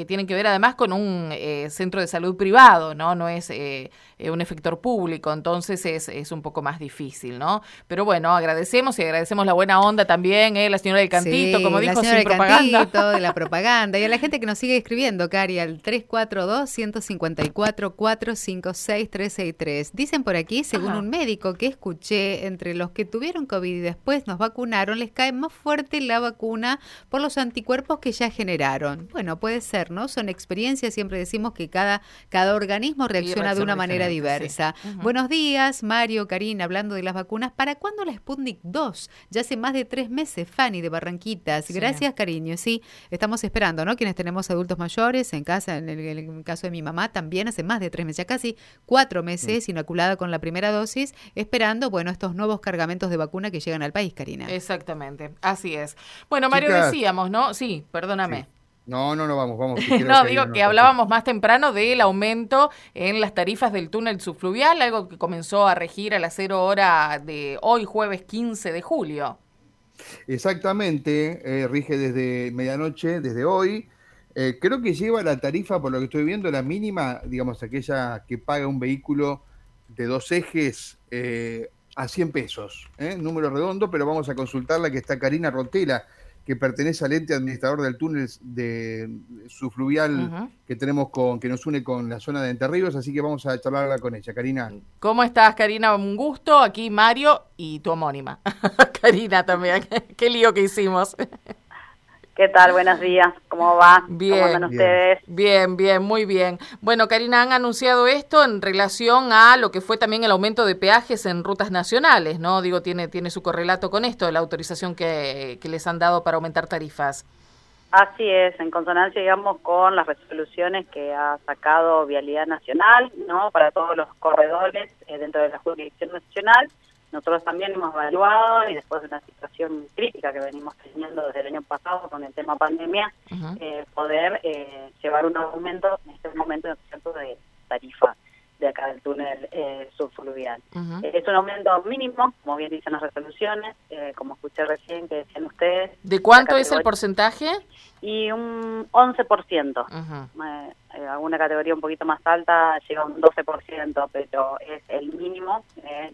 que tienen que ver además con un centro de salud privado, ¿no? No es un efector público, entonces es, es un poco más difícil, ¿no? Pero bueno, agradecemos y agradecemos la buena onda también, ¿eh? la señora del cantito, como dijo, sin propaganda. Cantito, de la propaganda. Y a la gente que nos sigue escribiendo, Cari, al 342-154-456-363. Dicen por aquí, según un médico que escuché, entre los que tuvieron COVID y después nos vacunaron, les cae más fuerte la vacuna por los anticuerpos que ya generaron. Bueno, puede ser, ¿no? Son experiencias, siempre decimos que cada, cada organismo reacciona de una manera diversa. Buenos días, Mario, Karina, hablando de las vacunas. ¿Para cuándo la Sputnik 2? Ya hace más de tres meses, Fanny de Barranquitas. Gracias, cariño. Sí, estamos esperando, ¿no? Quienes tenemos adultos mayores en casa, en el, caso de mi mamá, también hace más de tres meses, ya casi cuatro meses, mm. inoculada con la primera dosis, esperando, bueno, estos nuevos cargamentos de vacuna que llegan al país, Karina. Exactamente, así es. Bueno, Mario, decíamos, ¿no? Sí, perdóname. No, no, no, vamos, vamos. no, digo que hablábamos más temprano del aumento en las tarifas del túnel subfluvial, algo que comenzó a regir a las cero hora de hoy, jueves 15 de julio. Exactamente, eh, rige desde medianoche, desde hoy. Eh, creo que lleva la tarifa, por lo que estoy viendo, la mínima, digamos, aquella que paga un vehículo de dos ejes eh, a 100 pesos. Número redondo, pero vamos a consultarla que está Karina Rotela que pertenece al ente administrador del túnel de subfluvial que tenemos con, que nos une con la zona de Entre Ríos, así que vamos a charlarla con ella. Karina. ¿Cómo estás, Karina? Un gusto. Aquí Mario y tu homónima. Karina también. Qué lío que hicimos. ¿Qué tal? Buenos días. ¿Cómo va? Bien, ¿Cómo ustedes? Bien, bien, muy bien. Bueno, Karina, han anunciado esto en relación a lo que fue también el aumento de peajes en rutas nacionales, ¿no? Digo, tiene, tiene su correlato con esto, la autorización que, que les han dado para aumentar tarifas. Así es, en consonancia, digamos, con las resoluciones que ha sacado Vialidad Nacional, ¿no? Para todos los corredores eh, dentro de la jurisdicción nacional nosotros también hemos evaluado y después de una situación crítica que venimos teniendo desde el año pasado con el tema pandemia, eh, poder eh, llevar un aumento en este momento de tarifa de acá del túnel eh, subfluvial. es un aumento mínimo, como bien dicen las resoluciones, eh, como escuché recién que decían ustedes. ¿De cuánto es el porcentaje? Y un 11%. Eh, alguna categoría un poquito más alta llega a un 12%, pero es el mínimo,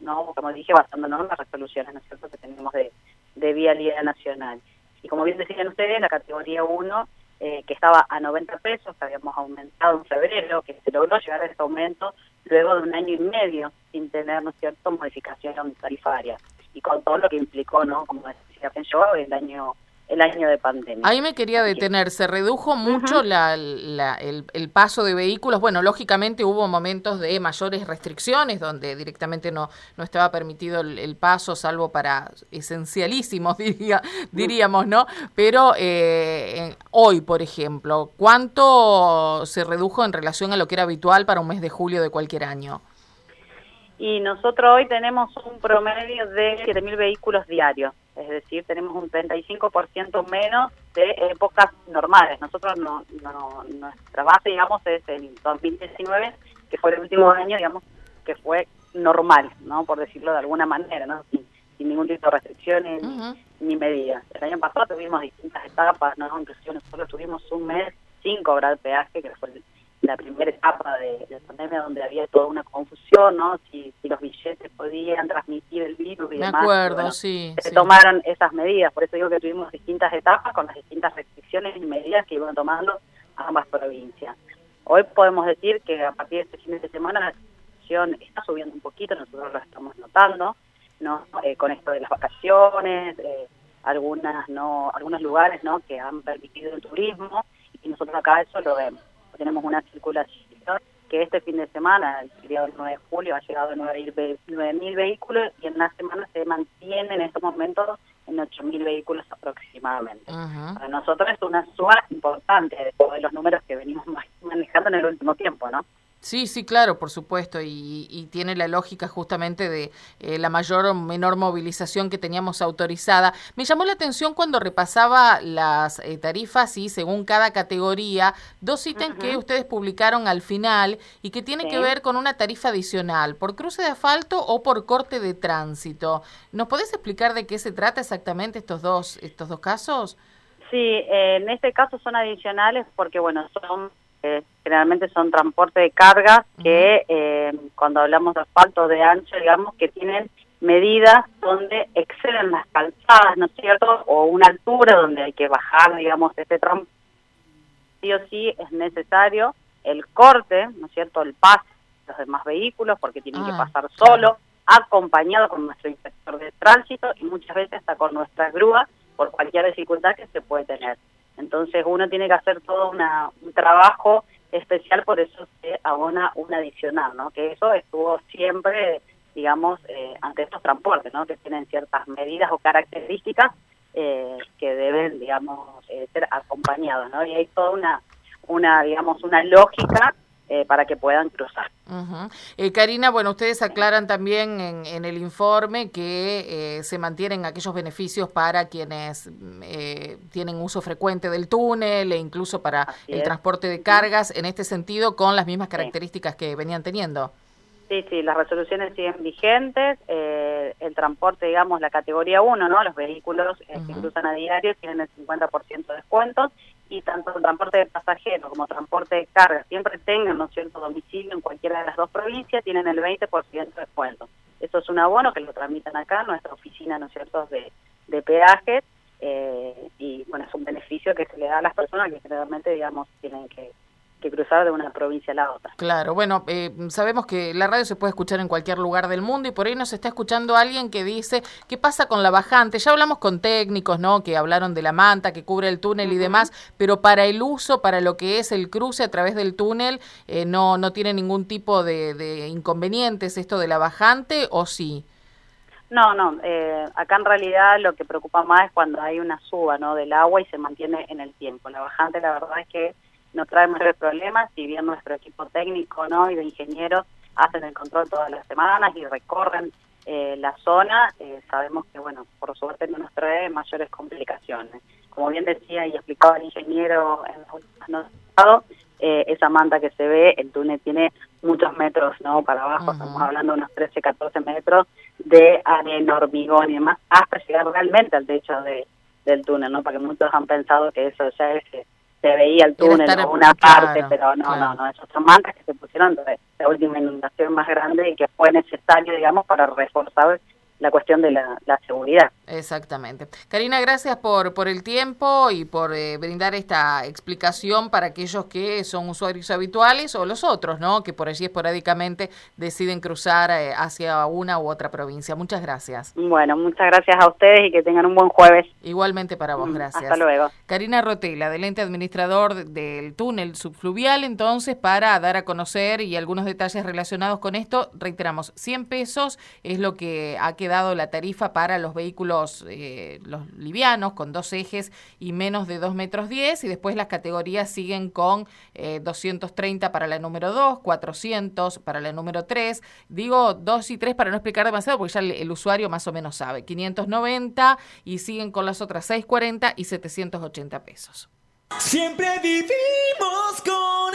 no como dije, basándonos en las resoluciones ¿no cierto? que tenemos de, de vialidad nacional. Y como bien decían ustedes, la categoría 1 eh, que estaba a 90 pesos, habíamos aumentado en febrero, que se logró llegar a ese aumento luego de un año y medio sin tener, ¿no es cierto?, modificación tarifaria. Y con todo lo que implicó, ¿no?, como decía yo, el año el año de pandemia. Ahí me quería detener, se redujo mucho la, el, paso de vehículos. Bueno, lógicamente hubo momentos de mayores restricciones donde directamente no, no estaba permitido el, paso, salvo para esencialísimos, diría, diríamos, ¿no? Pero eh, hoy, por ejemplo, ¿cuánto se redujo en relación a lo que era habitual para un mes de julio de cualquier año? Y nosotros hoy tenemos un promedio de 7.000 vehículos diarios es decir, tenemos un 35% menos de épocas normales. Nosotros no, no, nuestra base, digamos, es el 2019, que fue el último año, digamos, que fue normal, ¿no? Por decirlo de alguna manera, ¿no? Sin, ningún tipo de restricciones ni, medidas. El año pasado tuvimos distintas etapas, ¿no? Inclusive nosotros tuvimos un mes sin cobrar peaje, que fue el la primera etapa de, la pandemia donde había toda una confusión, ¿no? Si, si los billetes podían transmitir el virus y Me demás. acuerdo, sí. Se tomaron esas medidas, por eso digo que tuvimos distintas etapas con las distintas restricciones y medidas que iban tomando ambas provincias. Hoy podemos decir que a partir de este fin de semana la situación está subiendo un poquito, nosotros lo estamos notando, ¿no? Eh, con esto de las vacaciones, eh, algunas no algunos lugares, ¿no? Que han permitido el turismo y nosotros acá eso lo vemos tenemos una circulación que este fin de semana, el periodo 9 de julio, ha llegado a 9.000 vehículos y en una semana se mantiene en estos momentos en 8.000 vehículos aproximadamente. Para nosotros es una suma importante de los números que venimos manejando en el último tiempo, ¿no? Sí, sí, claro, por supuesto, y, tiene la lógica justamente de eh, la mayor o menor movilización que teníamos autorizada. Me llamó la atención cuando repasaba las eh, tarifas y según cada categoría, dos ítems que ustedes publicaron al final y que tiene que ver con una tarifa adicional, por cruce de asfalto o por corte de tránsito. ¿Nos podés explicar de qué se trata exactamente estos dos, estos dos casos? Sí, en este caso son adicionales porque, bueno, son generalmente son transporte de cargas que eh, cuando hablamos de asfalto de ancho, digamos que tienen medidas donde exceden las calzadas, ¿no es cierto? O una altura donde hay que bajar, digamos, este tramo. Sí o sí es necesario el corte, ¿no es cierto? El pase de los demás vehículos porque tienen que ah, pasar solo, acompañado con nuestro inspector de tránsito y muchas veces hasta con nuestra grúa por cualquier dificultad que se puede tener. Entonces uno tiene que hacer todo una, un trabajo especial, por eso se abona un adicional, ¿no? Que eso estuvo siempre, digamos, eh, ante estos transportes, ¿no? Que tienen ciertas medidas o características eh, que deben, digamos, eh, ser acompañados, ¿no? Y hay toda una, una digamos, una lógica eh, para que puedan cruzar. eh, Karina, bueno, ustedes aclaran también en, el informe que eh, se mantienen aquellos beneficios para quienes eh, tienen uso frecuente del túnel e incluso para el transporte de cargas, en este sentido, con las mismas características que venían teniendo. Sí, sí, las resoluciones siguen vigentes. el transporte, digamos, la categoría 1, ¿no? Los vehículos que cruzan a diario tienen el 50% de descuentos y tanto el transporte de pasajeros como transporte de carga siempre tengan ¿no cierto domicilio en cualquiera de las dos provincias tienen el 20% de descuento. Eso es un abono que lo tramitan acá nuestra oficina ¿no cierto de, de peajes eh, y bueno es un beneficio que se le da a las personas que generalmente digamos tienen que cruzar de una provincia a la otra. Claro, bueno, eh, sabemos que la radio se puede escuchar en cualquier lugar del mundo y por ahí nos está escuchando alguien que dice, ¿qué pasa con la bajante? Ya hablamos con técnicos, ¿no? Que hablaron de la manta que cubre el túnel y demás, pero para el uso, para lo que es el cruce a través del túnel, eh, no, no tiene ningún tipo de, de, inconvenientes esto de la bajante o sí? No, no, eh, acá en realidad lo que preocupa más es cuando hay una suba ¿no? del agua y se mantiene en el tiempo. La bajante la verdad es que no trae mayores problemas, si bien nuestro equipo técnico ¿no? y de ingenieros hacen el control todas las semanas y recorren eh, la zona, eh, sabemos que, bueno, por suerte no nos trae mayores complicaciones. Como bien decía y explicaba el ingeniero en los últimos eh, esa manta que se ve, el túnel tiene muchos metros no para abajo, estamos hablando de unos 13, 14 metros de arena, hormigón y demás, hasta llegar realmente al techo de, del túnel, ¿no? Porque muchos han pensado que eso ya es se veía el túnel o una parte, pero no, no, no, esas son mantas que se pusieron de la última inundación más grande y que fue necesario, digamos, para reforzar la cuestión de la, seguridad. Exactamente. Karina, gracias por, por el tiempo y por eh, brindar esta explicación para aquellos que son usuarios habituales o los otros, ¿no? Que por allí esporádicamente deciden cruzar eh, hacia una u otra provincia. Muchas gracias. Bueno, muchas gracias a ustedes y que tengan un buen jueves. Igualmente para vos, mm, gracias. Hasta luego. Karina Rotela, del ente administrador del túnel subfluvial, entonces, para dar a conocer y algunos detalles relacionados con esto, reiteramos, 100 pesos es lo que ha quedado dado la tarifa para los vehículos eh, los livianos con dos ejes y menos de 2 metros 10 y después las categorías siguen con 230 eh, para la número 2, 400 para la número 3. Digo 2 y 3 para no explicar demasiado porque ya el, usuario más o menos sabe. 590 y siguen con las otras 640 y 780 pesos. Siempre vivimos con